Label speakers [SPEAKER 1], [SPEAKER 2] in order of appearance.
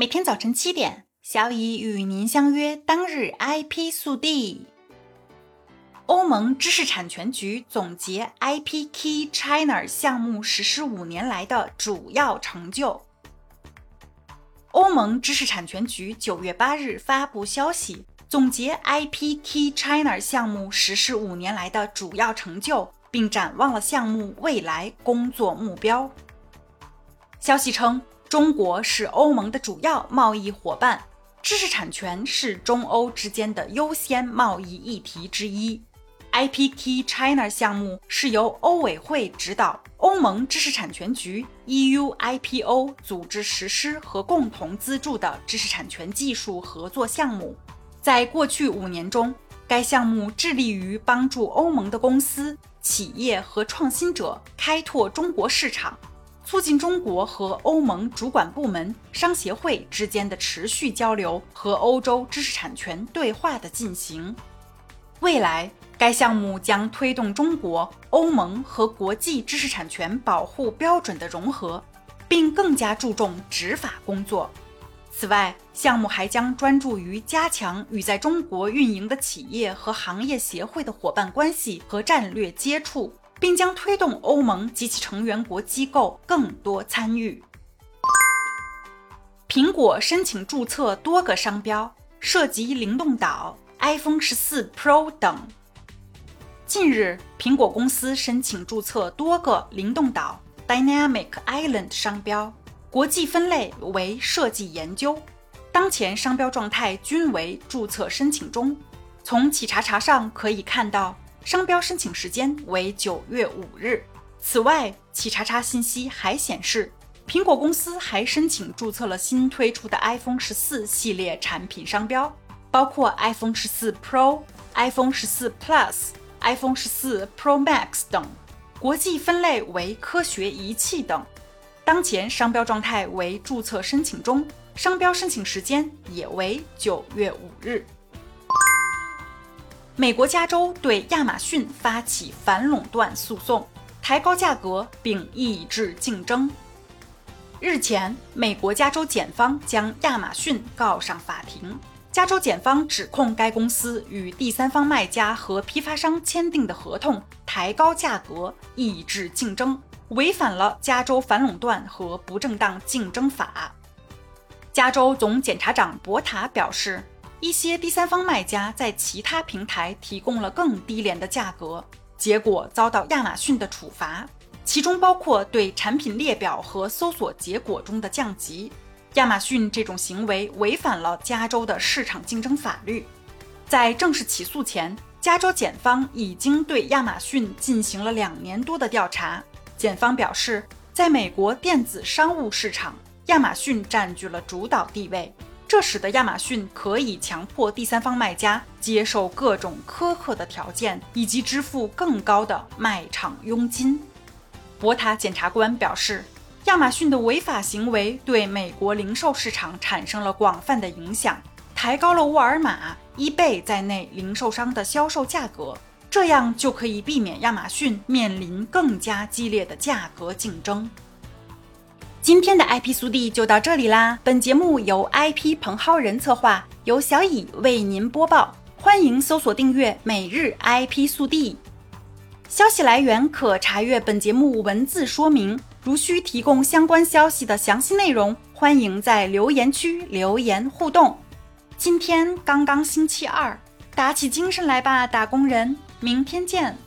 [SPEAKER 1] 每天早晨七点，小乙与您相约当日 IP 速递。欧盟知识产权局总结 IP Key China 项目实施五年来的主要成就。欧盟知识产权局九月八日发布消息，总结 IP Key China 项目实施五年来的主要成就，并展望了项目未来工作目标。消息称。中国是欧盟的主要贸易伙伴，知识产权是中欧之间的优先贸易议题之一。IP Key China 项目是由欧委会指导，欧盟知识产权局 EU IPO 组织实施和共同资助的知识产权技术合作项目。在过去五年中，该项目致力于帮助欧盟的公司、企业和创新者开拓中国市场。促进中国和欧盟主管部门、商协会之间的持续交流和欧洲知识产权对话的进行。未来，该项目将推动中国、欧盟和国际知识产权保护标准的融合，并更加注重执法工作。此外，项目还将专注于加强与在中国运营的企业和行业协会的伙伴关系和战略接触。并将推动欧盟及其成员国机构更多参与。苹果申请注册多个商标，涉及灵动岛、iPhone 十四 Pro 等。近日，苹果公司申请注册多个灵动岛 （Dynamic Island） 商标，国际分类为设计研究，当前商标状态均为注册申请中。从企查查上可以看到。商标申请时间为九月五日。此外，企查查信息还显示，苹果公司还申请注册了新推出的 iPhone 十四系列产品商标，包括 iPhone 十四 Pro、iPhone 十四 Plus、iPhone 十四 Pro Max 等，国际分类为科学仪器等。当前商标状态为注册申请中，商标申请时间也为九月五日。美国加州对亚马逊发起反垄断诉讼，抬高价格并抑制竞争。日前，美国加州检方将亚马逊告上法庭。加州检方指控该公司与第三方卖家和批发商签订的合同抬高价格、抑制竞争，违反了加州反垄断和不正当竞争法。加州总检察长博塔表示。一些第三方卖家在其他平台提供了更低廉的价格，结果遭到亚马逊的处罚，其中包括对产品列表和搜索结果中的降级。亚马逊这种行为违反了加州的市场竞争法律。在正式起诉前，加州检方已经对亚马逊进行了两年多的调查。检方表示，在美国电子商务市场，亚马逊占据了主导地位。这使得亚马逊可以强迫第三方卖家接受各种苛刻的条件，以及支付更高的卖场佣金。博塔检察官表示，亚马逊的违法行为对美国零售市场产生了广泛的影响，抬高了沃尔玛、eBay 在内零售商的销售价格，这样就可以避免亚马逊面临更加激烈的价格竞争。今天的 IP 速递就到这里啦！本节目由 IP 彭浩人策划，由小乙为您播报。欢迎搜索订阅每日 IP 速递。消息来源可查阅本节目文字说明。如需提供相关消息的详细内容，欢迎在留言区留言互动。今天刚刚星期二，打起精神来吧，打工人！明天见。